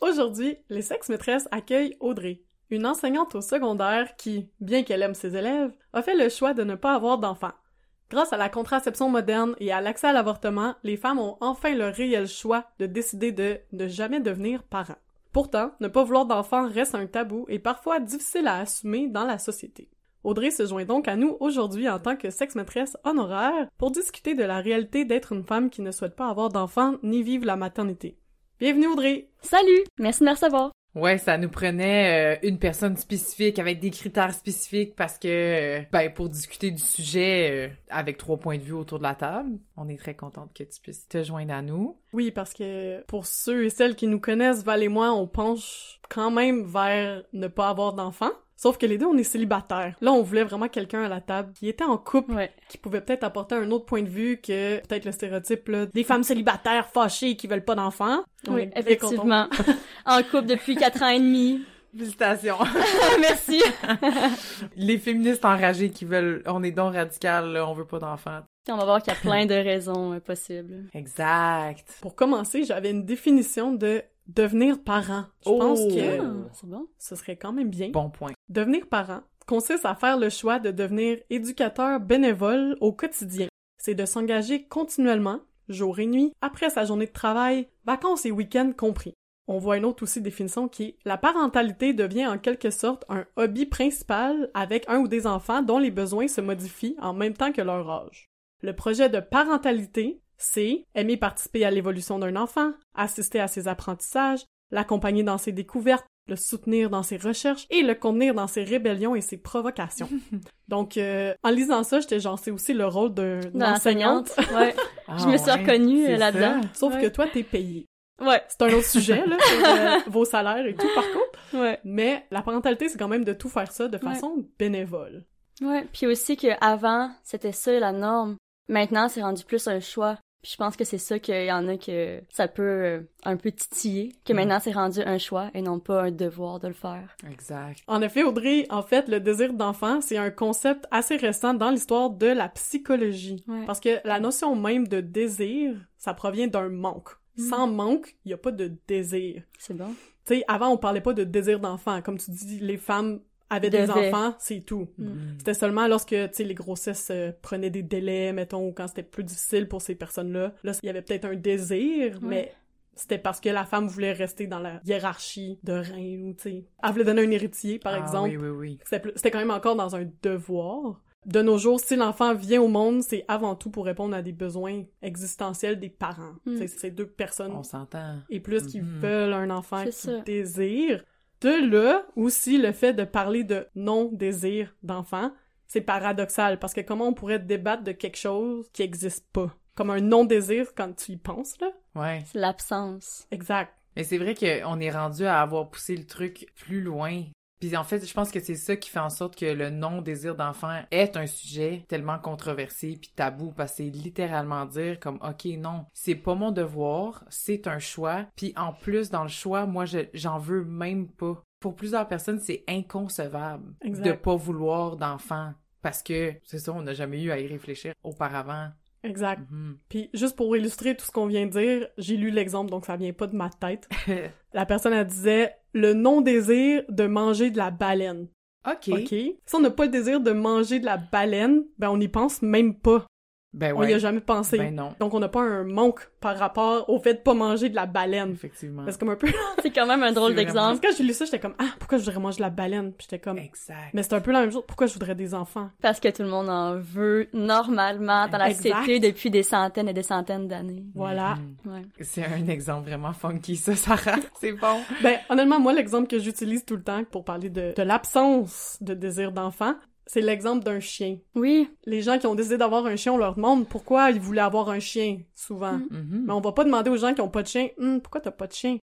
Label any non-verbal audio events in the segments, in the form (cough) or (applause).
Aujourd'hui, les sexes maîtresses accueillent Audrey, une enseignante au secondaire qui, bien qu'elle aime ses élèves, a fait le choix de ne pas avoir d'enfants. Grâce à la contraception moderne et à l'accès à l'avortement, les femmes ont enfin le réel choix de décider de ne jamais devenir parents. Pourtant, ne pas vouloir d'enfants reste un tabou et parfois difficile à assumer dans la société. Audrey se joint donc à nous aujourd'hui en tant que sexe maîtresse honoraire pour discuter de la réalité d'être une femme qui ne souhaite pas avoir d'enfants ni vivre la maternité. Bienvenue Audrey! Salut! Merci de me recevoir. Ouais, ça nous prenait euh, une personne spécifique avec des critères spécifiques parce que, euh, ben, pour discuter du sujet euh, avec trois points de vue autour de la table, on est très contente que tu puisses te joindre à nous. Oui, parce que pour ceux et celles qui nous connaissent, Val et moi, on penche quand même vers ne pas avoir d'enfants. Sauf que les deux, on est célibataires. Là, on voulait vraiment quelqu'un à la table qui était en couple, Ouais. qui pouvait peut-être apporter un autre point de vue que peut-être le stéréotype là, des femmes célibataires fâchées qui veulent pas d'enfants. Oui, effectivement. (laughs) en couple depuis quatre ans et demi. Félicitations! (laughs) Merci. (laughs) Les féministes enragées qui veulent, on est donc radical, là, on veut pas d'enfants. On va voir qu'il y a plein de raisons euh, possibles. Exact. Pour commencer, j'avais une définition de devenir parent. Je Oh. pense que Ah, c'est bon. ce serait quand même bien. Bon point. Devenir parent consiste à faire le choix de devenir éducateur bénévole au quotidien. C'est de s'engager continuellement, jour et nuit, après sa journée de travail, vacances et week-ends compris. On voit une autre aussi définition qui est la parentalité devient en quelque sorte un hobby principal avec un ou des enfants dont les besoins se modifient en même temps que leur âge. Le projet de parentalité, c'est aimer participer à l'évolution d'un enfant, assister à ses apprentissages, l'accompagner dans ses découvertes, le soutenir dans ses recherches et le contenir dans ses rébellions et ses provocations. (laughs) Donc, euh, en lisant ça, j'étais genre, c'est aussi le rôle d'un- d'une enseignante. Ouais. Je me (laughs) suis reconnue, c'est euh, là-dedans. Sauf Ouais. que toi, t'es payé. Ouais. C'est un autre sujet, là, sur, euh, (laughs) vos salaires et tout, par contre. Ouais. Mais la parentalité, c'est quand même de tout faire ça de Ouais. façon bénévole. Ouais. Puis aussi que avant, c'était ça la norme. Maintenant, c'est rendu plus un choix. Puis je pense que c'est ça qu'il y en a que ça peut euh, un peu titiller. Que Mm. maintenant, c'est rendu un choix et non pas un devoir de le faire. Exact. En effet, Audrey, en fait, le désir d'enfant, c'est un concept assez récent dans l'histoire de la psychologie. Ouais. Parce que la notion même de désir, ça provient d'un manque. Mm. Sans manque, il n'y a pas de désir. C'est bon. Tu sais, avant, on parlait pas de désir d'enfant. Comme tu dis, les femmes avaient des enfants, c'est tout. Mm. C'était seulement lorsque, tu sais, les grossesses euh, prenaient des délais, mettons, ou quand c'était plus difficile pour ces personnes-là. Là, il y avait peut-être un désir, mais c'était parce que la femme voulait rester dans la hiérarchie de reine, ou tu sais. Elle voulait donner un héritier, par Ah, exemple. Oui, oui, oui. C'était quand même encore dans un devoir. De nos jours, si l'enfant vient au monde, c'est avant tout pour répondre à des besoins existentiels des parents. Mm. C'est deux personnes On s'entend. et plus qui Mhm. veulent un enfant C'est qui ça. désire. De là aussi le fait de parler de non-désir d'enfant, c'est paradoxal parce que comment on pourrait débattre de quelque chose qui existe pas? Comme un non-désir quand tu y penses, là? Ouais. C'est l'absence. Exact. Mais c'est vrai qu'on est rendu à avoir poussé le truc plus loin. Puis en fait, je pense que c'est ça qui fait en sorte que le non-désir d'enfant est un sujet tellement controversé puis tabou parce que c'est littéralement dire comme OK non, c'est pas mon devoir, c'est un choix. Puis en plus dans le choix, moi je j'en veux même pas. Pour plusieurs personnes, c'est inconcevable Exact. de pas vouloir d'enfant parce que c'est ça, on n'a jamais eu à y réfléchir auparavant. Exact. Mhm. Puis juste pour illustrer tout ce qu'on vient de dire, j'ai lu l'exemple donc ça vient pas de ma tête. (laughs) La personne elle disait le non-désir de manger de la baleine. OK. OK? Si on n'a pas le désir de manger de la baleine, ben on n'y pense même pas. Ben On y a ouais. jamais pensé. Ben non, Donc on n'a pas un manque par rapport au fait de pas manger de la baleine. effectivement. C'est comme un peu... (laughs) C'est quand même un drôle d'exemple. Parce que quand j'ai lu ça, j'étais comme « Ah, pourquoi je voudrais manger de la baleine? » Puis j'étais comme... Exact. Mais c'est un peu la même chose. Pourquoi je voudrais des enfants? Parce que tout le monde en veut normalement dans la Exact. société depuis des centaines et des centaines d'années. Voilà. Mhm. Ouais. C'est un exemple vraiment funky, ça, Sarah. (laughs) C'est bon. Ben, honnêtement, moi, l'exemple que j'utilise tout le temps pour parler de, de l'absence de désir d'enfant, c'est l'exemple d'un chien. Oui, Les gens qui ont décidé d'avoir un chien, on leur demande pourquoi ils voulaient avoir un chien, souvent. Mm. Mhm. Mais on va pas demander aux gens qui ont pas de chien, Hum, pourquoi t'as pas de chien?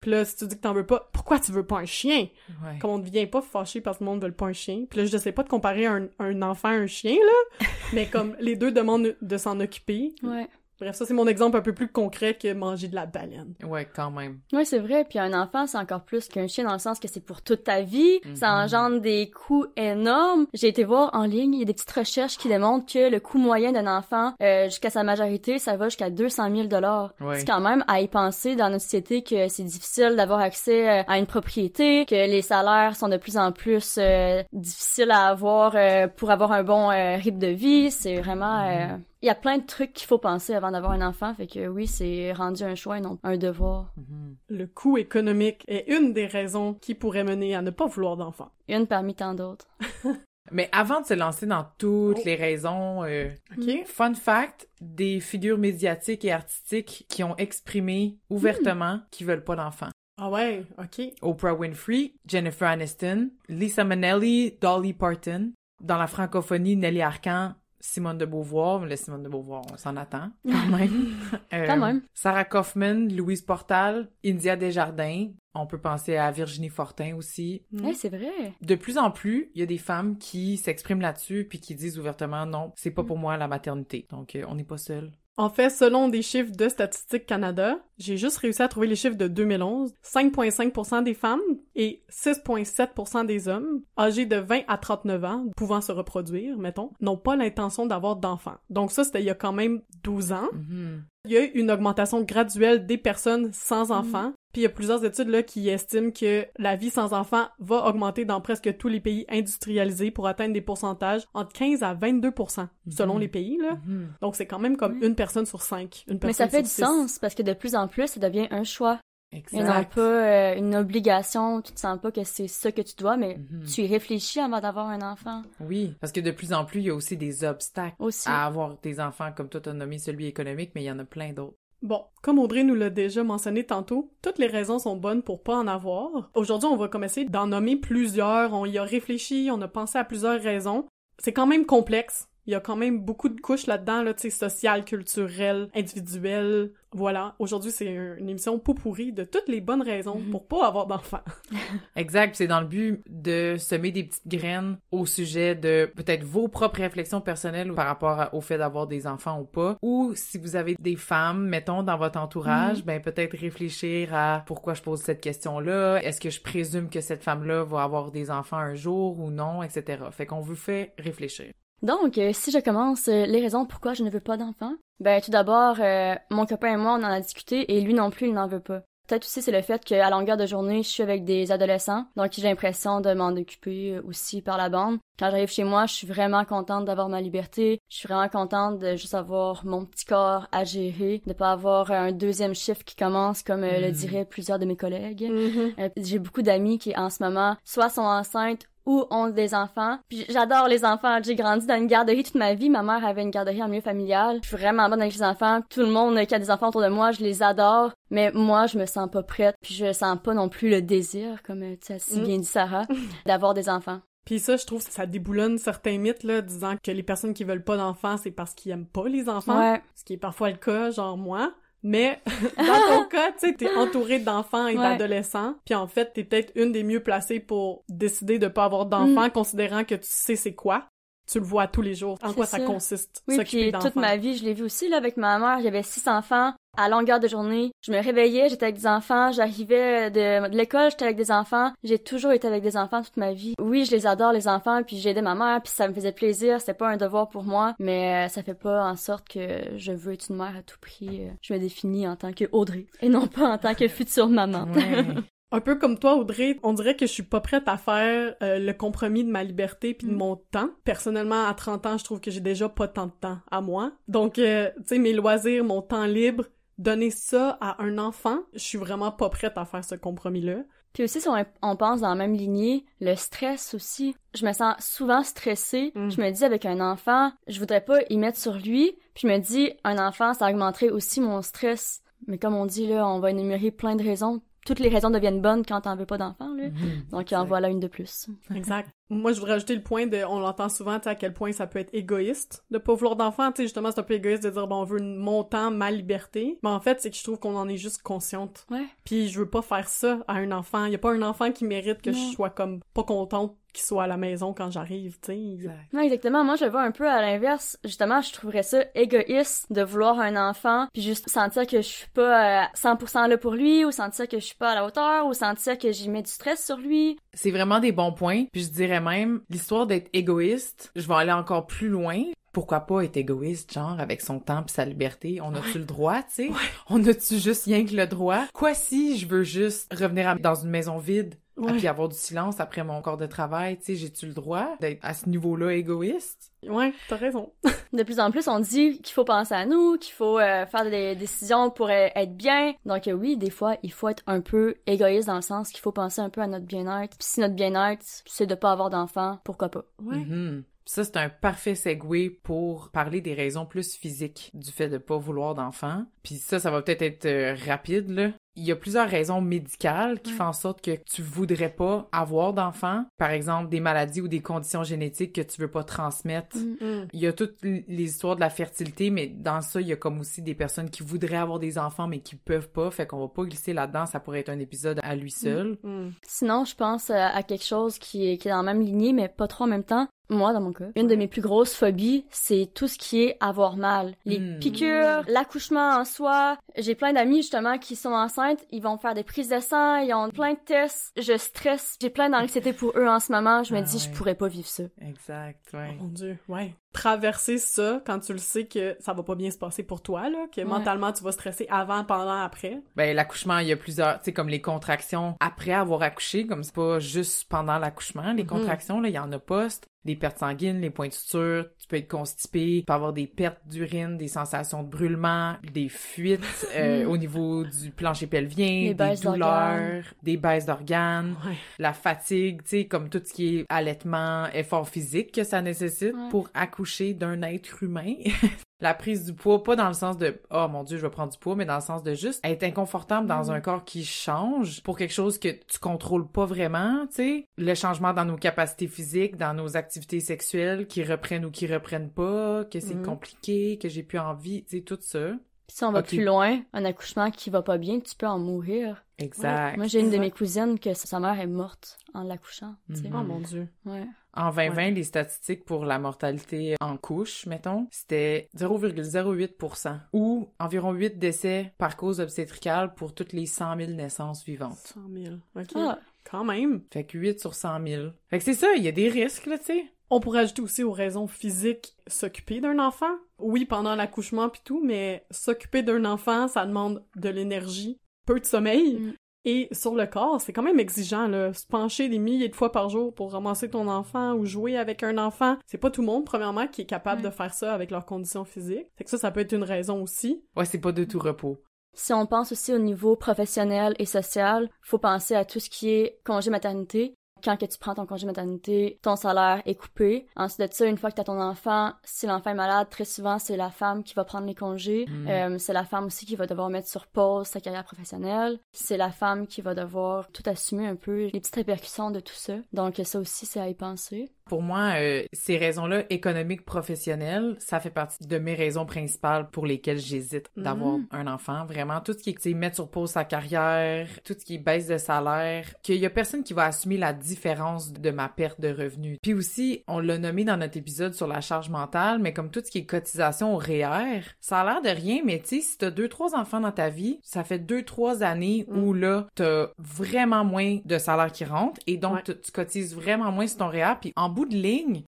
Puis là, si tu dis que t'en veux pas, pourquoi tu veux pas un chien? Ouais. Comme on devient pas fâché parce que le monde veut pas un chien. Puis là, je sais pas de comparer un, un enfant à un chien, là, (laughs) mais comme les deux demandent de s'en occuper. Ouais. Bref, ça, c'est mon exemple un peu plus concret que manger de la baleine. Ouais, quand même. Ouais, c'est vrai. Puis un enfant, c'est encore plus qu'un chien dans le sens que c'est pour toute ta vie. Ça Mhm. engendre des coûts énormes. J'ai été voir en ligne, il y a des petites recherches qui démontrent que le coût moyen d'un enfant euh, jusqu'à sa majorité, ça va jusqu'à 200 000 dollars. Ouais. C'est quand même à y penser dans notre société que c'est difficile d'avoir accès euh, à une propriété, que les salaires sont de plus en plus euh, difficiles à avoir euh, pour avoir un bon euh, rythme de vie. C'est vraiment... euh, il y a plein de trucs qu'il faut penser avant d'avoir un enfant, fait que oui, c'est rendu un choix et non un devoir. Mhm. Le coût économique est une des raisons qui pourrait mener à ne pas vouloir d'enfant. Une parmi tant d'autres. (laughs) Mais avant de se lancer dans toutes Oh. les raisons, euh, OK? fun fact, des figures médiatiques et artistiques qui ont exprimé ouvertement qu'ils veulent pas d'enfants. Ah ouais, OK. Oprah Winfrey, Jennifer Aniston, Lisa Minnelli, Dolly Parton. Dans la francophonie, Nelly Arcan, Simone de Beauvoir. Le Simone de Beauvoir, on s'en attend quand même. (laughs) Euh, Quand même. Sarah Kaufman, Louise Portal, India Desjardins. On peut penser à Virginie Fortin aussi. Mm. Eh, c'est vrai. De plus en plus, il y a des femmes qui s'expriment là-dessus puis qui disent ouvertement non, c'est pas pour moi la maternité. Donc euh, on n'est pas seul. En fait, selon des chiffres de Statistique Canada, j'ai juste réussi à trouver les chiffres de 2011. 5,5% des femmes et 6,7% des hommes âgés de 20 à 39 ans, pouvant se reproduire, mettons, n'ont pas l'intention d'avoir d'enfants. Donc ça, c'était il y a quand même 12 ans. Mhm. Il y a eu une augmentation graduelle des personnes sans enfants. Puis il y a plusieurs études là qui estiment que la vie sans enfants va augmenter dans presque tous les pays industrialisés pour atteindre des pourcentages entre 15 à 22% selon Mhm. les pays là. Mhm. Donc c'est quand même comme une personne sur cinq. Une personne Mais ça fait du six. sens parce que de plus en plus, ça devient un choix et non Exact. pas euh, une obligation. Tu te sens pas que c'est ça que tu dois, mais Mhm. tu y réfléchis avant d'avoir un enfant Oui, parce que de plus en plus, il y a aussi des obstacles aussi. à avoir des enfants, comme toi, t'as nommé celui économique, mais il y en a plein d'autres. Bon, comme Audrey nous l'a déjà mentionné tantôt, toutes les raisons sont bonnes pour pas en avoir. Aujourd'hui, on va commencer d'en nommer plusieurs. On y a réfléchi, on a pensé à plusieurs raisons. C'est quand même complexe. Il y a quand même beaucoup de couches là-dedans, là, tu sais, sociales, culturelles, individuelles. Voilà. Aujourd'hui, c'est un- une émission pot pourri de toutes les bonnes raisons Mhm. pour pas avoir d'enfants. (laughs) Exact, c'est dans le but de semer des petites graines au sujet de peut-être vos propres réflexions personnelles par rapport au fait d'avoir des enfants ou pas, ou si vous avez des femmes, mettons, dans votre entourage, ben peut-être réfléchir à pourquoi je pose cette question-là, est-ce que je présume que cette femme-là va avoir des enfants un jour ou non, etc. Fait qu'on vous fait réfléchir. Donc, euh, si je commence euh, les raisons pourquoi je ne veux pas d'enfant, ben tout d'abord, euh, mon copain et moi, on en a discuté et lui non plus, il n'en veut pas. Peut-être aussi c'est le fait qu'à longueur de journée, je suis avec des adolescents, donc j'ai l'impression de m'en occuper aussi par la bande. Quand j'arrive chez moi, je suis vraiment contente d'avoir ma liberté. Je suis vraiment contente de juste avoir mon petit corps à gérer, de pas avoir un deuxième chiffre qui commence comme le Mhm. diraient plusieurs de mes collègues. Euh, j'ai beaucoup d'amis qui, en ce moment, soit sont enceintes ou ont des enfants. Puis j'adore les enfants. J'ai grandi dans une garderie toute ma vie. Ma mère avait une garderie en milieu familial. Je suis vraiment bonne avec les enfants. Tout le monde qui a des enfants autour de moi, je les adore. Mais moi, je me sens pas prête. Puis je sens pas non plus le désir, comme euh, tu as si Mm. bien dit Sarah, (laughs) d'avoir des enfants. Puis ça, je trouve que ça déboulonne certains mythes, là, disant que les personnes qui veulent pas d'enfants, c'est parce qu'ils aiment pas les enfants. Ouais. ce qui est parfois le cas, genre moi. Mais (laughs) dans ton (laughs) cas, tu sais, t'es entouré d'enfants et Ouais. d'adolescents, puis en fait, t'es peut-être une des mieux placées pour décider de pas avoir d'enfants, Mm. considérant que tu sais c'est quoi. Tu le vois tous les jours. En quoi ça, ça. consiste, Oui, s'occuper puis d'enfants. toute ma vie, je l'ai vu aussi là avec ma mère. J'avais six enfants à longueur de journée. Je me réveillais, j'étais avec des enfants. J'arrivais de, de l'école, j'étais avec des enfants. J'ai toujours été avec des enfants toute ma vie. Oui, je les adore les enfants, puis j'ai aidé ma mère, puis ça me faisait plaisir. C'était pas un devoir pour moi, mais euh, ça fait pas en sorte que je veux être une mère à tout prix. Euh, Je me définis en tant que Audrey et non pas en tant que future maman. Ouais. (laughs) Un peu comme toi, Audrey, on dirait que je suis pas prête à faire euh, le compromis de ma liberté puis de Mm. mon temps. Personnellement, à 30 ans, je trouve que j'ai déjà pas tant de temps à moi. Donc, euh, tu sais, mes loisirs, mon temps libre, donner ça à un enfant, je suis vraiment pas prête à faire ce compromis-là. Puis aussi, si on, on pense dans la même lignée, le stress aussi. Je me sens souvent stressée. Mm. Je me dis, avec un enfant, je voudrais pas y mettre sur lui. Puis je me dis, un enfant, ça augmenterait aussi mon stress. Mais comme on dit, là, on va énumérer plein de raisons. Toutes les raisons deviennent bonnes quand t'en veux pas d'enfant, là. Mhm. Donc, en voilà une de plus. Exact. Moi, je voudrais ajouter le point de, on l'entend souvent, tu sais, à quel point ça peut être égoïste de pas vouloir d'enfant, tu sais, justement, c'est un peu égoïste de dire, bon, on veut mon temps, ma liberté. Mais en fait, c'est que je trouve qu'on en est juste consciente. Ouais. Puis je veux pas faire ça à un enfant. Y a pas un enfant qui mérite que Non. je sois comme pas contente qu'il soit à la maison quand j'arrive, tu sais. Non, exactement. Moi, je vois un peu à l'inverse. Justement, je trouverais ça égoïste de vouloir un enfant, puis juste sentir que je suis pas euh, 100% là pour lui, ou sentir que je suis pas à la hauteur, ou sentir que j'y mets du stress sur lui. C'est vraiment des bons points. Puis je dirais même, l'histoire d'être égoïste, je vais aller encore plus loin. Pourquoi pas être égoïste, genre, avec son temps pis sa liberté? On a-tu le droit, tu sais? On a-tu juste rien que le droit? Quoi si je veux juste revenir à- dans une maison vide? Ouais. Puis avoir du silence après mon corps de travail, tu sais, j'ai-tu le droit d'être à ce niveau-là égoïste? Ouais, t'as raison. (laughs) De plus en plus, on dit qu'il faut penser à nous, qu'il faut euh, faire des décisions pour euh, être bien. Donc euh, oui, des fois, il faut être un peu égoïste dans le sens qu'il faut penser un peu à notre bien-être. Puis si notre bien-être, c'est de pas avoir d'enfant, pourquoi pas? Ouais. Mhm. Ça, c'est un parfait segue pour parler des raisons plus physiques du fait de pas vouloir d'enfant. Puis ça, ça va peut-être être euh, rapide, là. Il y a plusieurs raisons médicales qui Ouais. font en sorte que tu voudrais pas avoir d'enfant. Par exemple, des maladies ou des conditions génétiques que tu veux pas transmettre. Mm. Il y a toutes les histoires de la fertilité, mais dans ça, il y a comme aussi des personnes qui voudraient avoir des enfants, mais qui peuvent pas. Fait qu'on va pas glisser là-dedans. Ça pourrait être un épisode à lui seul. Mm. Sinon, je pense euh, à quelque chose qui est, qui est dans la même lignée, mais pas trop en même temps. Moi, dans mon cas, une de mes plus grosses phobies, c'est tout ce qui est avoir mal. Les Hmm. piqûres, l'accouchement en soi. J'ai plein d'amis, justement, qui sont enceintes. Ils vont faire des prises de sang, ils ont plein de tests. Je stresse. J'ai plein d'anxiété pour eux en ce moment. Je me Ah dis, je ouais. pourrais pas vivre ça. Exact, ouais. Oh mon dieu, ouais. Traverser ça quand tu le sais que ça va pas bien se passer pour toi, là, que Ouais. mentalement tu vas stresser avant, pendant, après. Ben, l'accouchement, il y a plusieurs, tu sais, comme les contractions après avoir accouché, comme c'est pas juste pendant l'accouchement. Les Mhm. contractions, là, il y en a post. Des pertes sanguines, les points de suture, tu peux être constipé, tu peux avoir des pertes d'urine, des sensations de brûlement, des fuites (laughs) euh, au niveau du plancher pelvien, des douleurs, des baisses d'organes, Ouais. la fatigue, tu sais, comme tout ce qui est allaitement, effort physique que ça nécessite Ouais. pour accoucher d'un être humain. (laughs) la prise du poids, pas dans le sens de « Oh mon Dieu, je vais prendre du poids », mais dans le sens de juste être inconfortable dans Mm. un corps qui change pour quelque chose que tu contrôles pas vraiment, tu sais. Le changement dans nos capacités physiques, dans nos activités sexuelles, qui reprennent ou qui reprennent pas, que c'est Mm. compliqué, que j'ai plus envie, tu sais, tout ça. Puis si on va plus loin, un accouchement qui va pas bien, tu peux en mourir. Exact. Moi, j'ai une de mes cousines que sa mère est morte en l'accouchant. Mhm. Oh mon dieu. Ouais. En 2020, Ouais. les statistiques pour la mortalité en couche, mettons, c'était 0,08% ou environ 8 décès par cause obstétricale pour toutes les 100 000 naissances vivantes. 100 000. OK. Ah, Quand même. Fait que 8 sur 100 000. Fait que c'est ça, il y a des risques, là, tu sais. On pourrait ajouter aussi aux raisons physiques s'occuper d'un enfant. Oui, pendant l'accouchement puis tout, mais s'occuper d'un enfant, ça demande de l'énergie, peu de sommeil. Mm. Et sur le corps, c'est quand même exigeant, là. Se pencher des milliers de fois par jour pour ramasser ton enfant ou jouer avec un enfant. C'est pas tout le monde, premièrement, qui est capable Ouais. de faire ça avec leurs conditions physiques. Fait que ça, ça peut être une raison aussi. Ouais, c'est pas de tout repos. Si on pense aussi au niveau professionnel et social, faut penser à tout ce qui est congé maternité. Quand que tu prends ton congé maternité, ton salaire est coupé. Ensuite de ça, une fois que tu as ton enfant, si l'enfant est malade, très souvent, c'est la femme qui va prendre les congés. Mm. Euh, c'est la femme aussi qui va devoir mettre sur pause sa carrière professionnelle. C'est la femme qui va devoir tout assumer un peu les petites répercussions de tout ça. Donc ça aussi, c'est à y penser. Pour moi, euh, ces raisons-là, économiques, professionnelles, ça fait partie de mes raisons principales pour lesquelles j'hésite d'avoir Mhm. un enfant. Vraiment, tout ce qui est, mettre sur pause sa carrière, tout ce qui est baisse de salaire, qu'il y a personne qui va assumer la différence de ma perte de revenus. Puis aussi, on l'a nommé dans notre épisode sur la charge mentale, mais comme tout ce qui est cotisation au REER, ça a l'air de rien, mais tu sais, si t'as deux, trois enfants dans ta vie, ça fait deux, trois années Mm. où là, t'as vraiment moins de salaire qui rentre, et donc Ouais. tu cotises vraiment moins sur ton REER, puis en bout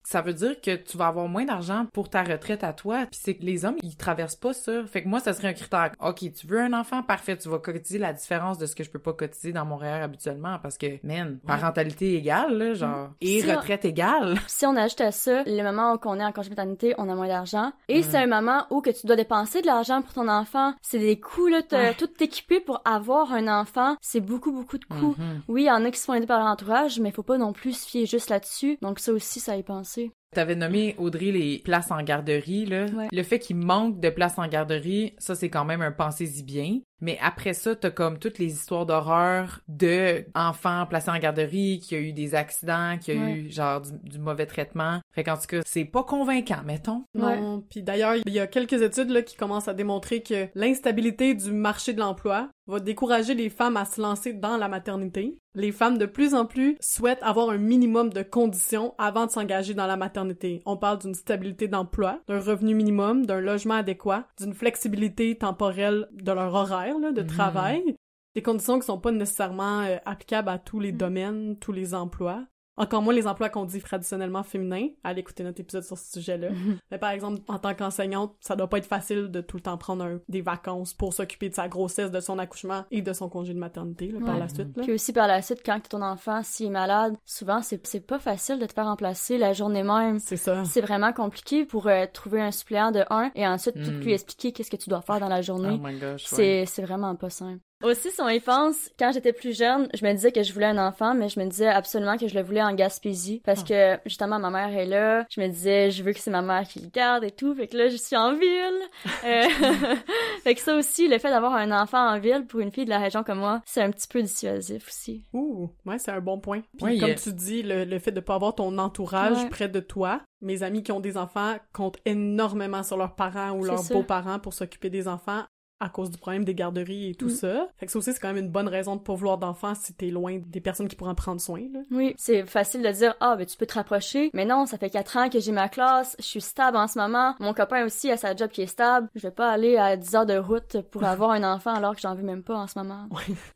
ça veut dire que tu vas avoir moins d'argent pour ta retraite à toi. Puis c'est que les hommes, ils traversent pas ça. Fait que moi, ça serait un critère. OK, tu veux un enfant? Parfait, tu vas cotiser la différence de ce que je peux pas cotiser dans mon REER habituellement parce que, man, parentalité égale, là, genre, et Si on- retraite égale. (laughs) Si on ajoute à ça le moment où on est en congé maternité, on a moins d'argent. Et Mm. c'est un moment où que tu dois dépenser de l'argent pour ton enfant. C'est des coûts, là, Ouais. tout t'équiper pour avoir un enfant. C'est beaucoup, beaucoup de coûts. Mhm. Oui, il y en a qui se font aider par leur entourage, mais faut pas non plus se fier juste là-dessus. Donc ça aussi, ça y penser. T'avais nommé, Audrey, les places en garderie, là. Ouais. Le fait qu'il manque de places en garderie, ça, c'est quand même un pensez-y bien. Mais après ça, t'as comme toutes les histoires d'horreur de enfants placés en garderie, qui a eu des accidents, qui a Ouais. eu genre du, du mauvais traitement. Fait qu'en tout cas, c'est pas convaincant, mettons. Non. Puis d'ailleurs, il y a quelques études là, qui commencent à démontrer que l'instabilité du marché de l'emploi va décourager les femmes à se lancer dans la maternité. Les femmes de plus en plus souhaitent avoir un minimum de conditions avant de s'engager dans la maternité. On parle d'une stabilité d'emploi, d'un revenu minimum, d'un logement adéquat, d'une flexibilité temporelle de leur horaire là, de Mhm. travail. Des conditions qui sont pas nécessairement euh, applicables à tous les Mhm. domaines, tous les emplois. Encore moins les emplois qu'on dit traditionnellement féminins. Allez écouter notre épisode sur ce sujet-là. (laughs) Mais par exemple, en tant qu'enseignante, ça doit pas être facile de tout le temps prendre un- des vacances pour s'occuper de sa grossesse, de son accouchement et de son congé de maternité là, par la suite. Là. Puis aussi par la suite, quand ton enfant s'il est malade, souvent c'est c'est pas facile de te faire remplacer la journée même. C'est ça. C'est vraiment compliqué pour euh, trouver un suppléant de un et ensuite tout Mm. lui expliquer qu'est-ce que tu dois faire dans la Oh journée. my gosh, ouais. C'est c'est vraiment pas simple. Aussi, son enfance, quand j'étais plus jeune, je me disais que je voulais un enfant, mais je me disais absolument que je le voulais en Gaspésie. Parce Ah. que, justement, ma mère est là. Je me disais, je veux que c'est ma mère qui le garde et tout. Fait que là, je suis en ville. Euh, (laughs) (laughs) fait que ça aussi, le fait d'avoir un enfant en ville pour une fille de la région comme moi, c'est un petit peu dissuasif aussi. Ouh, ouais, c'est un bon point. Puis Ouais, comme tu dis, le, le fait de pas avoir ton entourage Ouais. près de toi, mes amis qui ont des enfants comptent énormément sur leurs parents ou leurs beaux-parents pour s'occuper des enfants à cause du problème des garderies et tout Mm. ça. Fait que ça aussi, c'est quand même une bonne raison de pas vouloir d'enfants si t'es loin des personnes qui pourraient en prendre soin, là. Oui, c'est facile de dire ah ben tu peux te rapprocher, mais non, ça fait quatre ans que j'ai ma classe, je suis stable en ce moment, mon copain aussi a sa job qui est stable, je vais pas aller à 10 heures de route pour (laughs) avoir un enfant alors que j'en veux même pas en ce moment.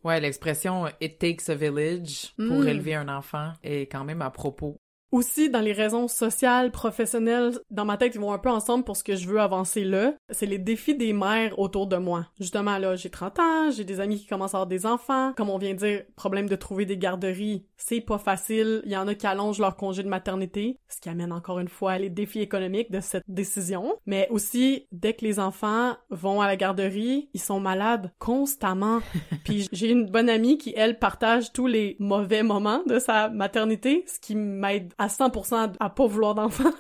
Ouais, l'expression it takes a village pour Mm. élever un enfant est quand même à propos. Aussi, dans les raisons sociales, professionnelles, dans ma tête, ils vont un peu ensemble pour ce que je veux avancer là. C'est les défis des mères autour de moi. Justement, là, j'ai 30 ans, j'ai des amis qui commencent à avoir des enfants. Comme on vient de dire, problème de trouver des garderies, c'est pas facile. Il y en a qui allongent leur congé de maternité, ce qui amène encore une fois les défis économiques de cette décision. Mais aussi, dès que les enfants vont à la garderie, ils sont malades constamment. (laughs) Puis j'ai une bonne amie qui, elle, partage tous les mauvais moments de sa maternité, ce qui m'aide à 100% à pas vouloir d'enfants.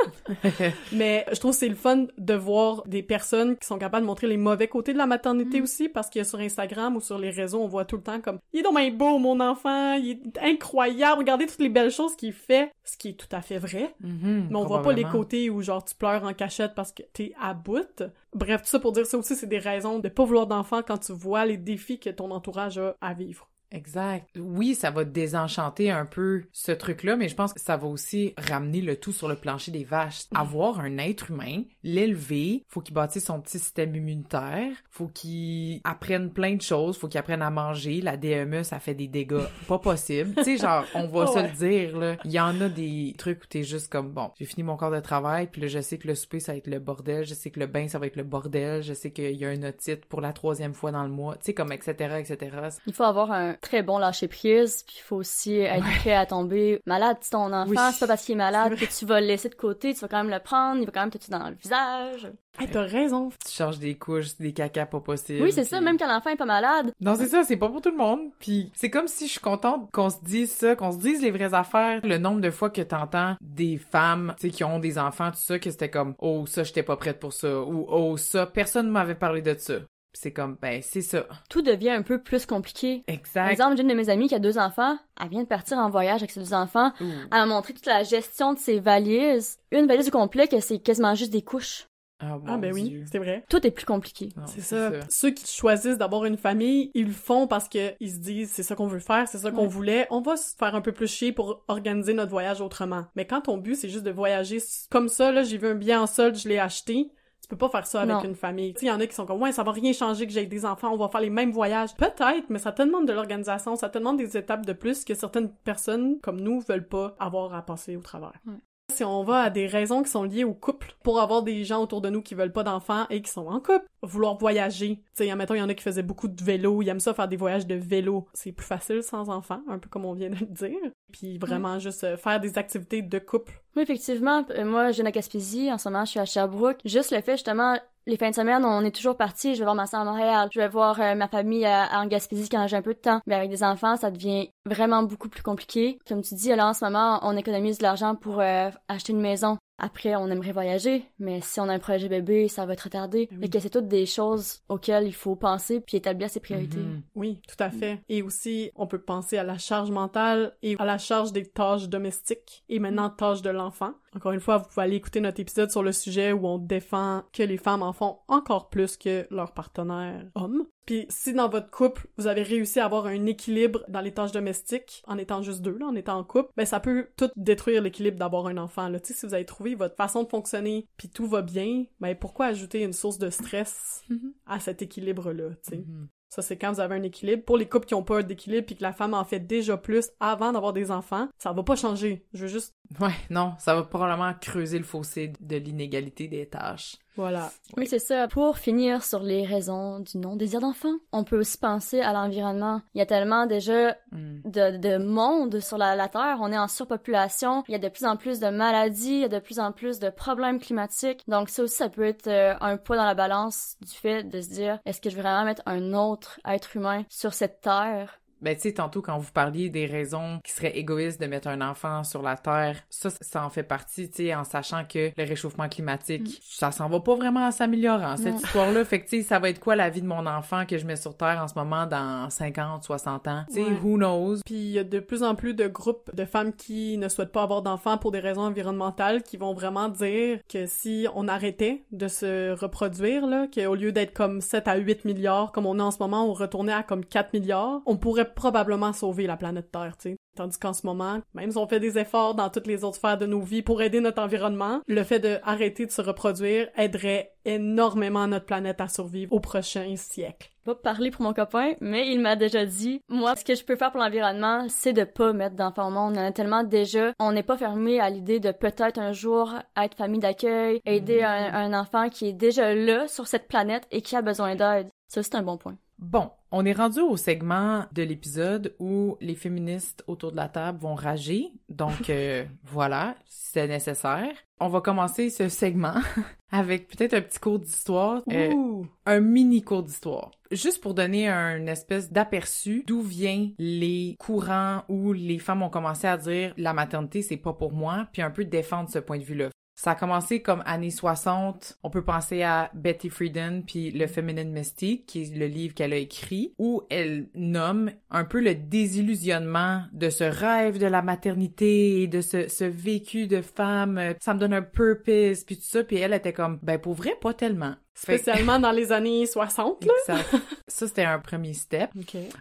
(laughs) Mais je trouve que c'est le fun de voir des personnes qui sont capables de montrer les mauvais côtés de la maternité aussi, parce que sur Instagram ou sur les réseaux, on voit tout le temps comme « Il est donc bien beau, mon enfant! Il est incroyable! Regardez toutes les belles choses qu'il fait! » Ce qui est tout à fait vrai. Mhm, Mais on voit pas les côtés où genre tu pleures en cachette parce que t'es à bout. Bref, tout ça pour dire ça aussi, c'est des raisons de pas vouloir d'enfants quand tu vois les défis que ton entourage a à vivre. Exact. Oui, ça va désenchanter un peu ce truc-là, mais je pense que ça va aussi ramener le tout sur le plancher des vaches. Avoir un être humain, l'élever, faut qu'il bâtisse son petit système immunitaire, faut qu'il apprenne plein de choses, faut qu'il apprenne à manger. La DME, ça fait des dégâts (laughs) pas possibles. tu sais, genre, on va se Ouais. le dire, là. Il y en a des trucs où t'es juste comme, bon, j'ai fini mon corps de travail, puis là, je sais que le souper, ça va être le bordel, je sais que le bain, ça va être le bordel, je sais qu'il y a un otite pour la troisième fois dans le mois, tu sais, comme etc., etc. Il faut avoir un très bon lâcher prise, puis il faut aussi être prêt à tomber malade. Si ton enfant, Oui. c'est pas parce qu'il est malade que tu vas le laisser de côté, tu vas quand même le prendre, il va quand même te tuer dans le visage. Hey, t'as raison. tu changes des couches, des caca pas possibles. Oui, c'est ça, même quand l'enfant est pas malade. Non, c'est ça, c'est pas pour tout le monde. Puis c'est comme si je suis contente qu'on se dise ça, qu'on se dise les vraies affaires. Le nombre de fois que t'entends des femmes, tu sais, qui ont des enfants, tout ça, que c'était comme, oh, ça, j'étais pas prête pour ça. Ou, oh, ça, personne m'avait parlé de ça. C'est comme, ben, c'est ça. Tout devient un peu plus compliqué. Par Exact. exemple, j'ai une de mes amies qui a deux enfants. Elle vient de partir en voyage avec ses deux enfants. Ouh. Elle m'a montré toute la gestion de ses valises. Une valise au complet que c'est quasiment juste des couches. Ah, Ah mon ben oui, c'est vrai. Tout est plus compliqué. C'est ça. Ceux qui choisissent d'avoir une famille, ils le font parce que ils se disent c'est ça qu'on veut faire, c'est ça qu'on Ouais. voulait. On va se faire un peu plus chier pour organiser notre voyage autrement. Mais quand ton but c'est juste de voyager comme ça, là, j'ai vu un billet en solde, je l'ai acheté. Peux pas faire ça avec Non. une famille. Tu sais, il y en a qui sont comme ouais, ça va rien changer que j'ai des enfants, on va faire les mêmes voyages. Peut-être, mais ça te demande de l'organisation, ça te demande des étapes de plus que certaines personnes comme nous veulent pas avoir à passer au travers. Ouais. Si on va à des raisons qui sont liées au couple, pour avoir des gens autour de nous qui veulent pas d'enfants et qui sont en couple, vouloir voyager. Tu sais, admettons, il y en a qui faisaient beaucoup de vélo, ils aiment ça faire des voyages de vélo. C'est plus facile sans enfants, un peu comme on vient de le dire. Puis vraiment juste euh, faire des activités de couple. Oui, effectivement. Euh, Moi, je viens de Gaspésie. En ce moment, je suis à Sherbrooke. Juste le fait, justement, les fins de semaine, on est toujours partis. Je vais voir ma soeur à Montréal. Je vais voir euh, ma famille à- en Gaspésie quand j'ai un peu de temps. Mais avec des enfants, ça devient vraiment beaucoup plus compliqué. Comme tu dis, là, en ce moment, on économise de l'argent pour euh, acheter une maison. après on aimerait voyager, mais si on a un projet bébé, ça va être retardé. Ben oui. Que c'est toutes des choses auxquelles il faut penser puis établir ses priorités. Mhm. Oui, tout à fait. Et aussi, on peut penser à la charge mentale et à la charge des tâches domestiques et maintenant tâches de l'enfant. Encore une fois, vous pouvez aller écouter notre épisode sur le sujet où on défend que les femmes en font encore plus que leurs partenaires hommes. Puis si dans votre couple, vous avez réussi à avoir un équilibre dans les tâches domestiques en étant juste deux, là, en étant en couple, ben ça peut tout détruire l'équilibre d'avoir un enfant. Là. Si vous avez trouvé votre façon de fonctionner puis tout va bien, ben pourquoi ajouter une source de stress Mhm. à cet équilibre-là, tu sais? Mhm. Ça, c'est quand vous avez un équilibre. Pour les couples qui ont pas d'équilibre puis que la femme en fait déjà plus avant d'avoir des enfants, ça va pas changer. Je veux juste, Ouais, non, ça va probablement creuser le fossé de l'inégalité des tâches. voilà. Oui, c'est ça. Pour finir sur les raisons du non-désir d'enfant, on peut aussi penser à l'environnement. Il y a tellement déjà Mhm. de, de monde sur la, la Terre, on est en surpopulation, il y a de plus en plus de maladies, il y a de plus en plus de problèmes climatiques. Donc ça aussi, ça peut être euh, un poids dans la balance du fait de se dire, est-ce que je veux vraiment mettre un autre être humain sur cette Terre? Ben, tu sais, tantôt, quand vous parliez des raisons qui seraient égoïstes de mettre un enfant sur la Terre, ça, ça en fait partie, tu sais, en sachant que le réchauffement climatique, ça s'en va pas vraiment en s'améliorant, cette histoire-là. Fait que, tu sais, ça va être quoi la vie de mon enfant que je mets sur Terre en ce moment dans 50, 60 ans? Tu sais, Ouais. who knows? Puis il y a de plus en plus de groupes de femmes qui ne souhaitent pas avoir d'enfants pour des raisons environnementales qui vont vraiment dire que si on arrêtait de se reproduire, là, qu'au lieu d'être comme 7 à 8 milliards comme on est en ce moment, on retournait à comme 4 milliards, on pourrait probablement sauver la planète Terre, tu sais. Tandis qu'en ce moment, même si on fait des efforts dans toutes les autres sphères de nos vies pour aider notre environnement, le fait de arrêter de se reproduire aiderait énormément notre planète à survivre au prochain siècle. Pas parler pour mon copain, mais il m'a déjà dit, moi, ce que je peux faire pour l'environnement, c'est de pas mettre d'enfants au monde. On en a tellement déjà, on n'est pas fermé à l'idée de peut-être un jour être famille d'accueil, aider un, un enfant qui est déjà là sur cette planète et qui a besoin d'aide. Ça, c'est un bon point. Bon, on est rendu au segment de l'épisode où les féministes autour de la table vont rager. Donc euh, (laughs) voilà, c'est nécessaire. On va commencer ce segment (laughs) avec peut-être un petit cours d'histoire, euh, un mini cours d'histoire. Juste pour donner un espèce d'aperçu d'où vient les courants où les femmes ont commencé à dire la maternité c'est pas pour moi, puis un peu défendre ce point de vue-là. Ça a commencé comme années 60. On peut penser à Betty Friedan puis le Feminine Mystique, qui est le livre qu'elle a écrit, où elle nomme un peu le désillusionnement de ce rêve de la maternité et de ce, ce vécu de femme. Ça me donne un purpose puis tout ça. Puis elle était comme, ben pour vrai, pas tellement. Spécialement dans les années 60, là. Exact. Ça, c'était un premier step.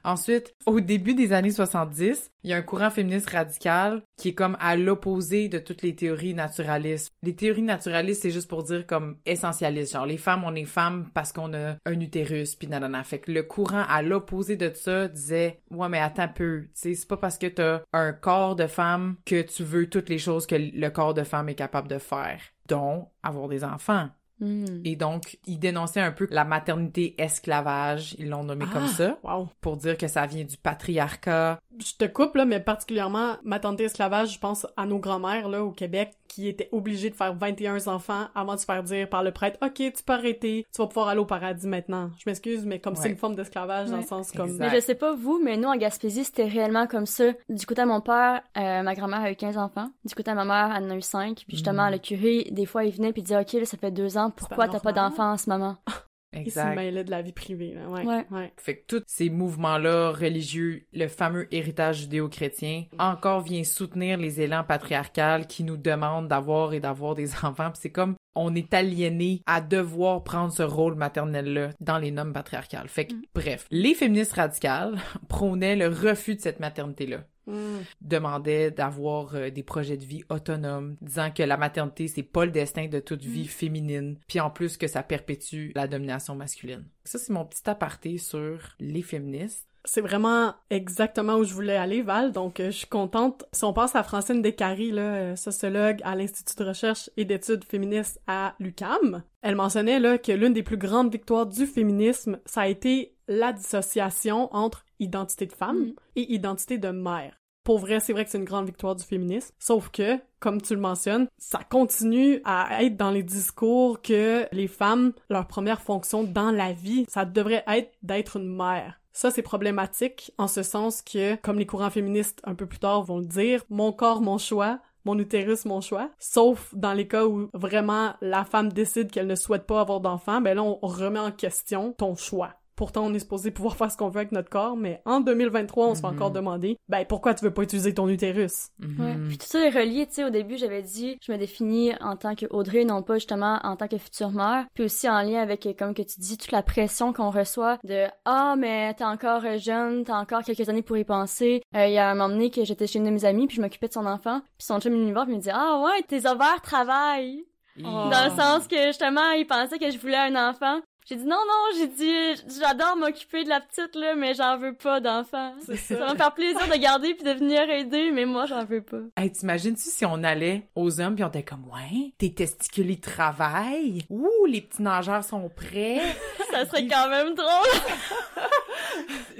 Ensuite, au début des années 70, il y a un courant féministe radical qui est comme à l'opposé de toutes les théories naturalistes. Les théories naturalistes, c'est juste pour dire comme essentialiste. Genre, les femmes, on est femmes parce qu'on a un utérus, puis nanana. Fait que le courant à l'opposé de ça disait, ouais, mais attends un peu. Tu sais, c'est pas parce que t'as un corps de femme que tu veux toutes les choses que le corps de femme est capable de faire. dont avoir des enfants. Hmm. Et donc, ils dénonçaient un peu la maternité esclavage, ils l'ont nommé comme Ah! ça, Wow. pour dire que ça vient du patriarcat. Je te coupe, là, mais particulièrement, maternité esclavage, je pense à nos grands-mères, là, au Québec, qui étaient obligées de faire 21 enfants avant de se faire dire par le prêtre, OK, tu peux arrêter, tu vas pouvoir aller au paradis maintenant. Je m'excuse, mais comme c'est une forme d'esclavage dans le sens comme... Exact. Mais je sais pas vous, mais nous en Gaspésie, c'était réellement comme ça. Du côté de mon père, euh, ma grand-mère a eu 15 enfants. Du côté de ma mère, elle en a eu 5. Puis justement, Mm. le curé, des fois, il venait puis il disait, OK, là, ça fait deux ans, pourquoi pas t'as pas normal. d'enfants en ce moment? (laughs) Se Exact. mêlaient de la vie privée, là. Ouais. Ouais. ouais. Fait que tous ces mouvements-là religieux, le fameux héritage judéo-chrétien, encore vient soutenir les élans patriarcales qui nous demandent d'avoir et d'avoir des (laughs) enfants. Puis c'est comme on est aliéné à devoir prendre ce rôle maternel-là dans les normes patriarcales. Fait que, bref, les féministes radicales (laughs) prônaient le refus de cette maternité-là Mm. demandait d'avoir euh, des projets de vie autonomes, disant que la maternité c'est pas le destin de toute vie féminine, puis en plus que ça perpétue la domination masculine. Ça c'est mon petit aparté sur les féministes. C'est vraiment exactement où je voulais aller, Val, donc euh, je suis contente. Si on passe à Francine Descaries, là, euh, sociologue à l'Institut de recherche et d'études féministes à l'UCAM, elle mentionnait là que l'une des plus grandes victoires du féminisme, ça a été la dissociation entre identité de femme Mm. et identité de mère. Pour vrai, c'est vrai que c'est une grande victoire du féminisme, sauf que, comme tu le mentionnes, ça continue à être dans les discours que les femmes, leur première fonction dans la vie, ça devrait être d'être une mère. Ça, c'est problématique en ce sens que, comme les courants féministes un peu plus tard vont le dire, mon corps, mon choix, mon utérus, mon choix. Sauf dans les cas où vraiment la femme décide qu'elle ne souhaite pas avoir d'enfant, ben là, on remet en question ton choix. Pourtant, on est supposé pouvoir faire ce qu'on veut avec notre corps, mais en 2023, on se fait Mhm. encore demander, ben pourquoi tu veux pas utiliser ton utérus? Ouais. Mhm. Puis tout ça est relié, tu sais, au début, j'avais dit, je me définis en tant que Audrey, non pas justement en tant que future mère. Puis aussi en lien avec, euh, comme que tu dis, toute la pression qu'on reçoit de « Ah, mais t'es encore euh, jeune, t'as encore quelques années pour y penser. Euh, Il y a un moment donné que j'étais chez une de mes amies, puis je m'occupais de son enfant. Puis son chum est venu me voir, puis il me dit « Ah ouais, tes ovaires travaillent! » Oh. Dans le sens que justement, il pensait que je voulais un enfant. J'ai dit non, non, j'ai dit j'adore m'occuper de la petite là, mais j'en veux pas d'enfant. Ça ça. va me faire plaisir de garder puis de venir aider, mais moi j'en veux pas. Hey, t'imagines-tu si on allait aux hommes pis on était comme, ouais, tes testicules ils travaillent? Ouh, les petits nageurs sont prêts? (laughs) Ça serait quand même drôle.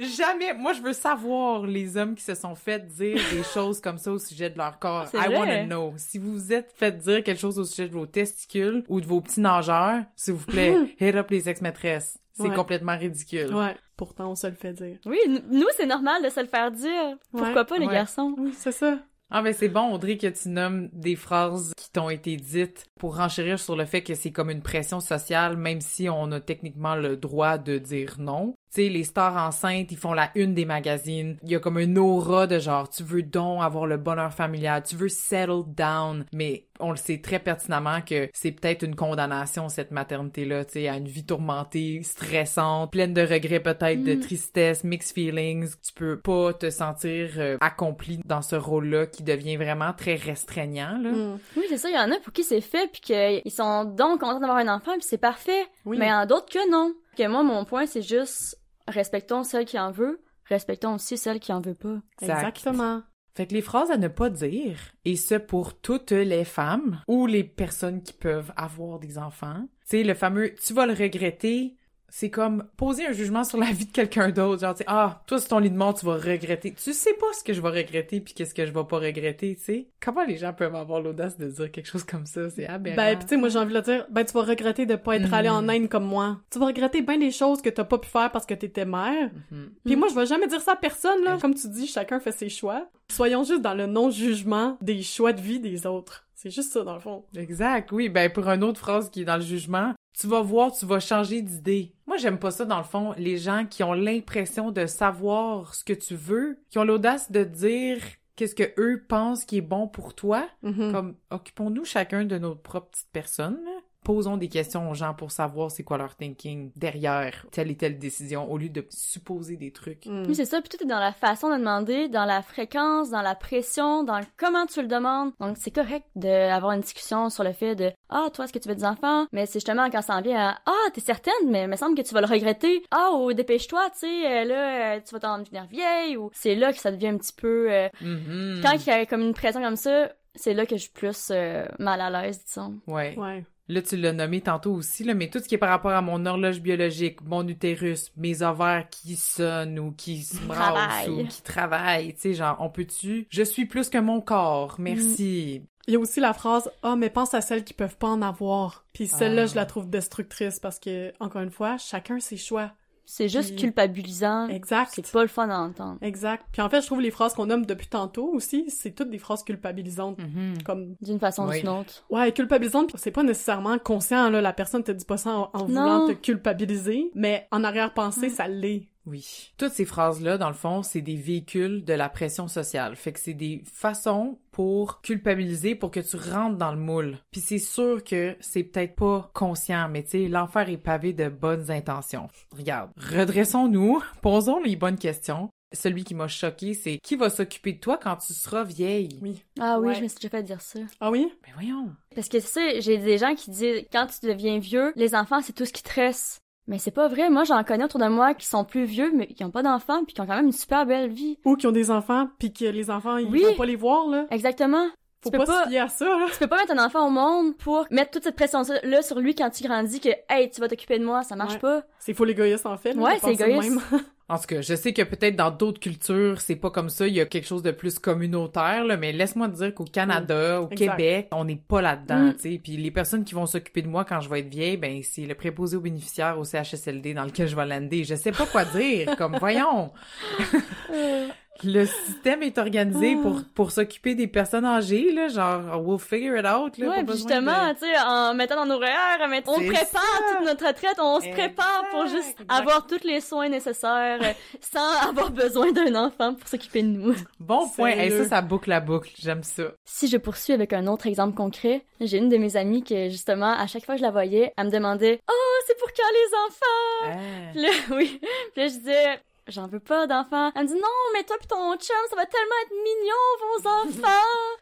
(laughs) Jamais. Moi, je veux savoir les hommes qui se sont fait dire des choses comme ça au sujet de leur corps. I vrai. wanna know. Si vous vous êtes fait dire quelque chose au sujet de vos testicules ou de vos petits nageurs, s'il vous plaît, (laughs) hit up les ex-maîtresses. C'est Ouais. complètement ridicule. Ouais, pourtant on se le fait dire. Oui, nous c'est normal de se le faire dire. Pourquoi Ouais, pas les ouais. garçons? Oui, c'est ça. Ah ben c'est bon Audrey que tu nommes des phrases qui t'ont été dites pour renchérir sur le fait que c'est comme une pression sociale même si on a techniquement le droit de dire non. Tu sais les stars enceintes, ils font la une des magazines. Il y a comme une aura de genre tu veux donc avoir le bonheur familial, tu veux settle down, mais on le sait très pertinemment que c'est peut-être une condamnation cette maternité là, tu sais à une vie tourmentée, stressante, pleine de regrets peut-être, de Mm. tristesse, mixed feelings. Tu peux pas te sentir euh, accompli dans ce rôle-là qui devient vraiment très restreignant là. Mm. Oui, c'est ça, il y en a pour qui c'est fait puis qu'ils sont donc contents d'avoir un enfant puis c'est parfait. Oui. Mais il y en a d'autres que non. Que moi mon point c'est juste respectons celle qui en veut, respectons aussi celle qui en veut pas. Exact. Exactement. Fait que les phrases à ne pas dire, et ce pour toutes les femmes ou les personnes qui peuvent avoir des enfants. Tu sais, le fameux « tu vas le regretter », c'est comme poser un jugement sur la vie de quelqu'un d'autre. Genre, tu sais, ah, toi, sur ton lit de mort, tu vas regretter. Tu sais pas ce que je vais regretter puis qu'est-ce que je vais pas regretter, tu sais. Comment les gens peuvent avoir l'audace de dire quelque chose comme ça? C'est aberrant. Ben, pis tu sais, moi, j'ai envie de dire, ben, tu vas regretter de pas être allé en Inde comme moi. Tu vas regretter bien des choses que t'as pas pu faire parce que t'étais mère. Mhm. Puis moi, je vais jamais dire ça à personne, là. Mhm. Comme tu dis, chacun fait ses choix. Soyons juste dans le non-jugement des choix de vie des autres. C'est juste ça, dans le fond. Exact, oui. Ben, pour une autre phrase qui est dans le jugement, tu vas voir, tu vas changer d'idée. Moi, j'aime pas ça, dans le fond, les gens qui ont l'impression de savoir ce que tu veux, qui ont l'audace de dire qu'est-ce que eux pensent qui est bon pour toi. Mhm. Comme, occupons-nous chacun de notre propre petite personne. Posons des questions aux gens pour savoir c'est quoi leur thinking derrière telle et telle décision, au lieu de supposer des trucs. Mm. Oui, c'est ça. Puis tout est dans la façon de demander, dans la fréquence, dans la pression, dans comment tu le demandes. Donc, c'est correct d'avoir une discussion sur le fait de « Ah, toi, est-ce que tu veux des enfants? » Mais c'est justement quand ça en vient à « Ah, t'es certaine, mais il me semble que tu vas le regretter. Ah, ou dépêche-toi, tu sais, euh, là, euh, tu vas t'en devenir vieille. » Ou c'est là que ça devient un petit peu... euh, Mhm. Quand il y a comme une pression comme ça, c'est là que je suis plus euh, mal à l'aise, disons. Ouais. Ouais. Là, tu l'as nommé tantôt aussi, là, mais tout ce qui est par rapport à mon horloge biologique, mon utérus, mes ovaires qui sonnent ou qui se brassent ou qui travaillent, tu sais, genre, on peut-tu... Je suis plus que mon corps, merci. Il y a aussi la phrase « Ah, mais pense à celles qui peuvent pas en avoir. » Puis celle-là, Ah. je la trouve destructrice parce que, encore une fois, chacun ses choix. C'est juste Puis- culpabilisant. Exact. C'est pas le fun à entendre. Exact. Puis en fait, je trouve les phrases qu'on nomme depuis tantôt aussi, c'est toutes des phrases culpabilisantes. Mhm. Comme, D'une façon ou Oui. d'une autre. ouais, culpabilisante, c'est pas nécessairement conscient, là. La personne te dit pas ça en, en voulant te culpabiliser, mais en arrière-pensée, Ouais. ça l'est. Oui. Toutes ces phrases-là, dans le fond, c'est des véhicules de la pression sociale. Fait que c'est des façons pour culpabiliser, pour que tu rentres dans le moule. Puis c'est sûr que c'est peut-être pas conscient, mais tu sais, l'enfer est pavé de bonnes intentions. Regarde, redressons-nous, posons les bonnes questions. Celui qui m'a choqué, c'est qui va s'occuper de toi quand tu seras vieille? Oui. Ah oui, Ouais. je me suis déjà fait dire ça. Ah oui? Mais voyons. Parce que tu sais, j'ai des gens qui disent quand tu deviens vieux, les enfants c'est tout ce qui te reste. Mais c'est pas vrai. Moi, j'en connais autour de moi qui sont plus vieux, mais qui ont pas d'enfants, puis qui ont quand même une super belle vie. Ou qui ont des enfants, puis que les enfants, ils Oui. vont pas les voir, là. Exactement. Faut tu pas, pas- se fier à ça, là. Tu peux pas mettre un enfant au monde pour mettre toute cette pression-là sur lui quand tu grandis que, hey, tu vas t'occuper de moi, ça marche Ouais. pas. C'est faux l'égoïste, en fait. là, Ouais, c'est égoïste. (laughs) En tout cas, je sais que peut-être dans d'autres cultures, c'est pas comme ça, il y a quelque chose de plus communautaire, là, mais laisse-moi te dire qu'au Canada, au Exact. Québec, on n'est pas là-dedans, Mm. tu sais. Puis les personnes qui vont s'occuper de moi quand je vais être vieille, ben c'est le préposé aux bénéficiaires au CHSLD dans lequel je vais lander. Je sais pas quoi dire, comme voyons. (laughs) (laughs) le système est organisé Ah. pour, pour s'occuper des personnes âgées, là, genre, we'll figure it out, là. Ouais, pas justement, de- tu sais, en mettant dans nos horaires, on prépare ça. toute notre retraite, on se prépare pour juste exact. avoir tous les soins nécessaires euh, sans (laughs) avoir besoin d'un enfant pour s'occuper de nous. Bon point. Hey, Sérieux. ça, ça boucle la boucle. J'aime ça. Si je poursuis avec un autre exemple concret, j'ai une de mes amies que, justement, à chaque fois que je la voyais, elle me demandait « Oh, c'est pour quand les enfants? Ah. Puis là, (laughs) oui. Puis là, je disais, j'en veux pas d'enfants. Elle me dit, non, mais toi pis ton chum, ça va tellement être mignon, vos enfants.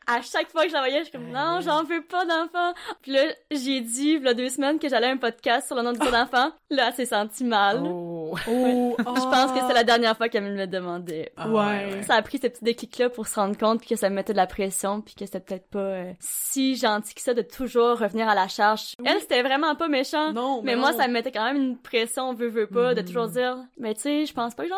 à chaque fois que je la voyais, je suis comme, non, j'en veux pas d'enfants. Puis là, j'ai dit, il y a deux semaines, que j'allais à un podcast sur le nom du (laughs) d'enfants. Là, elle s'est sentie mal. Oh. Oh, (laughs) Je pense que c'est la dernière fois qu'elle me le demandait. Ah, Ouais. Ça a pris ce petit déclic-là pour se rendre compte que ça me mettait de la pression puis que c'était peut-être pas euh, si gentil que ça de toujours revenir à la charge. Oui. Elle, c'était vraiment pas méchant. Non, Mais non. moi, ça me mettait quand même une pression, veut, veut pas, de toujours dire, mais tu sais, je pense pas que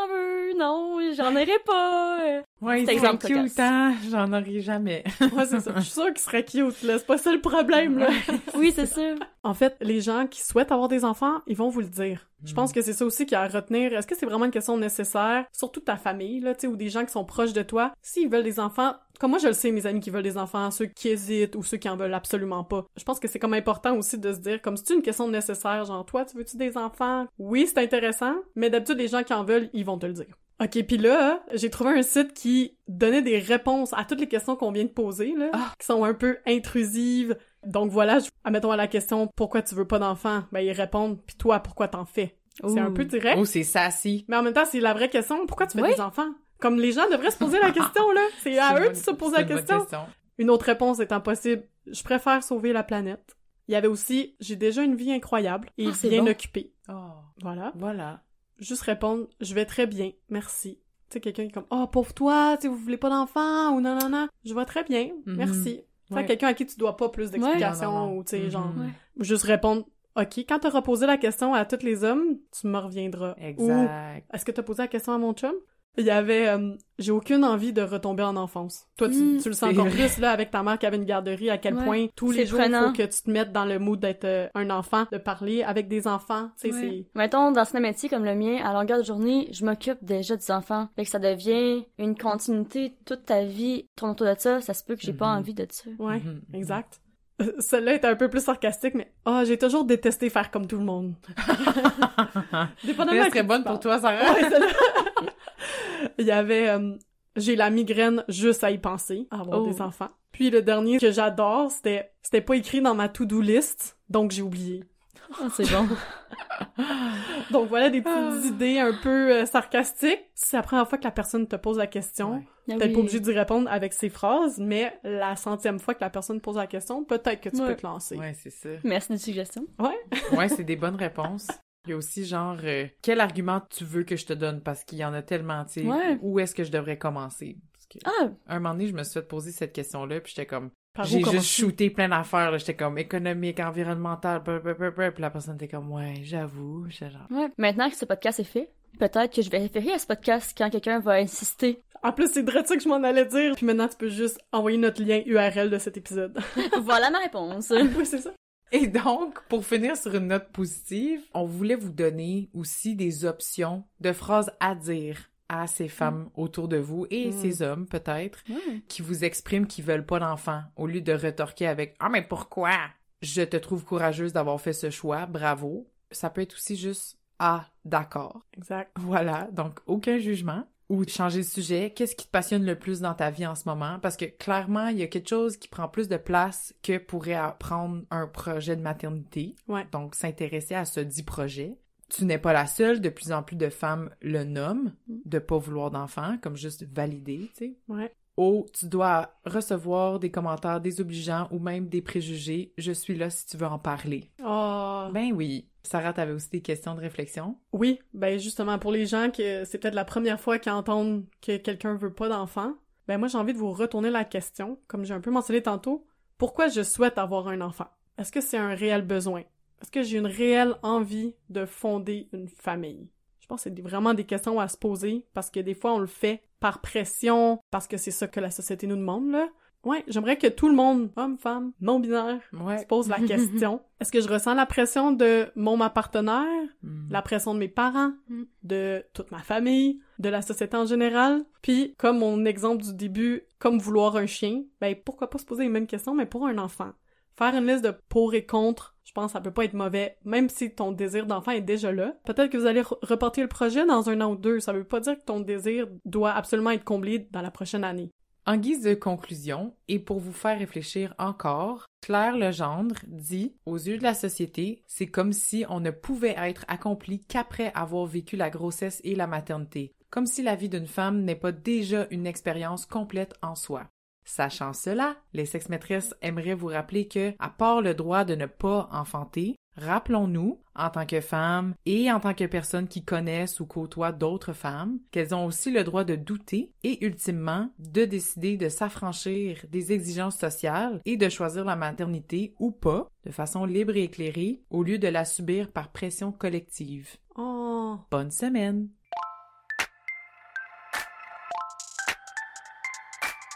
non, j'en aurais pas. Ouais, C'est exemple cute, hein? J'en aurais jamais. (laughs) Ouais, c'est ça. Je suis sûre qu'il serait cute, là. C'est pas ça le problème, là. (laughs) Oui, c'est ça. En fait, les gens qui souhaitent avoir des enfants, ils vont vous le dire. Je pense que c'est ça aussi qu'il y a à retenir. Est-ce que c'est vraiment une question nécessaire? Surtout ta famille, là, tu sais, ou des gens qui sont proches de toi. S'ils veulent des enfants, comme moi je le sais, mes amis qui veulent des enfants, ceux qui hésitent ou ceux qui en veulent absolument pas. Je pense que c'est comme important aussi de se dire, comme c'est une question nécessaire, genre, toi, tu veux-tu des enfants? Oui, c'est intéressant, mais d'habitude, les gens qui en veulent, ils vont te le dire. Ok, puis là, j'ai trouvé un site qui donnait des réponses à toutes les questions qu'on vient de poser, là, Ah. qui sont un peu intrusives. Donc voilà, je... admettons à la question pourquoi tu veux pas d'enfant, ben ils répondent puis toi pourquoi t'en fais? C'est un peu direct, Oh, c'est sassy. mais en même temps c'est la vraie question pourquoi tu fais Oui. des enfants? Comme les gens devraient se poser la (laughs) question là, c'est à eux de se poser la question. Une autre réponse étant possible, je préfère sauver la planète. Il y avait aussi j'ai déjà une vie incroyable et Ah, bien bon. occupée. Oh, Voilà. voilà. Juste répondre je vais très bien, merci. Tu sais quelqu'un qui est comme oh pauvre toi, tu sais vous voulez pas d'enfant ou non non non, je vais très bien, Mhm. merci. Ouais. quelqu'un à qui tu dois pas plus d'explications ou tu sais Mhm. genre Ouais. juste répondre OK, quand t'as reposé la question à tous les hommes, tu me reviendras. Ou Exact. est-ce que t'as posé la question à mon chum? Il y avait euh, j'ai aucune envie de retomber en enfance. Toi tu, Mm, tu le sens c'est encore vrai. plus là avec ta mère qui avait une garderie à quel Ouais, point tous c'est les jours il faut que tu te mettes dans le mood d'être euh, un enfant, de parler avec des enfants, tu sais Ouais. Mettons, dans un métier comme le mien, à longueur de journée, je m'occupe déjà des enfants. Fait que ça devient une continuité toute ta vie tourne autour de ça. Ça se peut que j'ai pas Mhm. envie de ça. c'est ouais, Mhm. exact. Euh, (laughs) Celle-là était un peu plus sarcastique, mais ah, j'ai toujours détesté faire comme tout le monde. (laughs) Dépendamment Elle serait bonne pour toi, Sarah. Ouais, celle-là. (laughs) Il y avait euh, j'ai la migraine juste à y penser, à avoir Oh. des enfants. Puis le dernier que j'adore, c'était c'était pas écrit dans ma to-do list, donc j'ai oublié. Ah, c'est bon. (laughs) Donc voilà des petites Ah. idées un peu euh, sarcastiques. C'est la première fois que la personne te pose la question, Ouais. Ah oui. pas obligé d'y répondre avec ces phrases, mais la centième fois que la personne pose la question, peut-être que tu Ouais. peux te lancer. Ouais, c'est ça. Merci des suggestions. Ouais, c'est des bonnes réponses. Il y a aussi genre euh, quel argument tu veux que je te donne? Parce qu'il y en a tellement, tu sais. Ouais. Où est-ce que je devrais commencer? Parce que Ah, un moment donné, je me suis fait poser cette question-là, puis j'étais comme j'ai juste shooté plein d'affaires, là. j'étais comme économique, environnemental, brr. puis la personne était comme ouais, j'avoue, j'étais genre ouais. Maintenant que ce podcast est fait, peut-être que je vais référer à ce podcast quand quelqu'un va insister. En plus, c'est direct ça que je m'en allais dire. Puis maintenant, tu peux juste envoyer notre lien URL de cet épisode. (laughs) voilà ma réponse. (laughs) oui, c'est ça. (laughs) Et donc, pour finir sur une note positive, on voulait vous donner aussi des options de phrases à dire à ces femmes autour de vous et Mm. ces hommes peut-être Ouais. qui vous expriment qu'ils veulent pas d'enfants au lieu de retorquer avec ah mais pourquoi? Je te trouve courageuse d'avoir fait ce choix bravo ça peut être aussi juste ah d'accord Exact. voilà donc aucun jugement ou changer de sujet qu'est-ce qui te passionne le plus dans ta vie en ce moment? Parce que clairement il y a quelque chose qui prend plus de place que pourrait prendre un projet de maternité Ouais. donc s'intéresser à ce dit projet tu n'es pas la seule, de plus en plus de femmes le nomment, de pas vouloir d'enfants, comme juste valider, tu sais. Ouais. Tu dois recevoir des commentaires désobligeants ou même des préjugés. Je suis là si tu veux en parler. Oh. Ben oui. Sarah, t'avais aussi des questions de réflexion? Oui, ben justement, pour les gens que c'est peut-être la première fois qu'ils entendent que quelqu'un veut pas d'enfant, ben moi j'ai envie de vous retourner la question, comme j'ai un peu mentionné tantôt. Pourquoi je souhaite avoir un enfant? Est-ce que c'est un réel besoin? Est-ce que j'ai une réelle envie de fonder une famille? Je pense que c'est vraiment des questions à se poser parce que des fois on le fait par pression, parce que c'est ça que la société nous demande, là. Ouais, j'aimerais que tout le monde, homme, femme, non-binaire, se pose la (laughs) question. Est-ce que je ressens la pression de mon ma partenaire, Hmm. la pression de mes parents, Mm. de toute ma famille, de la société en général? Puis, comme mon exemple du début, comme vouloir un chien, ben pourquoi pas se poser les mêmes questions, mais pour un enfant. Faire une liste de pour et contre, je pense que ça peut pas être mauvais, même si ton désir d'enfant est déjà là. Peut-être que vous allez reporter le projet dans un an ou deux, ça veut pas dire que ton désir doit absolument être comblé dans la prochaine année. En guise de conclusion, et pour vous faire réfléchir encore, Claire Legendre dit Aux yeux de la société, c'est comme si on ne pouvait être accompli qu'après avoir vécu la grossesse et la maternité, comme si la vie d'une femme n'est pas déjà une expérience complète en soi. Sachant cela, les sex-maîtresses aimeraient vous rappeler que, à part le droit de ne pas enfanter, rappelons-nous, en tant que femmes et en tant que personnes qui connaissent ou côtoient d'autres femmes, qu'elles ont aussi le droit de douter et ultimement de décider de s'affranchir des exigences sociales et de choisir la maternité ou pas, de façon libre et éclairée, au lieu de la subir par pression collective. Oh. Bonne semaine!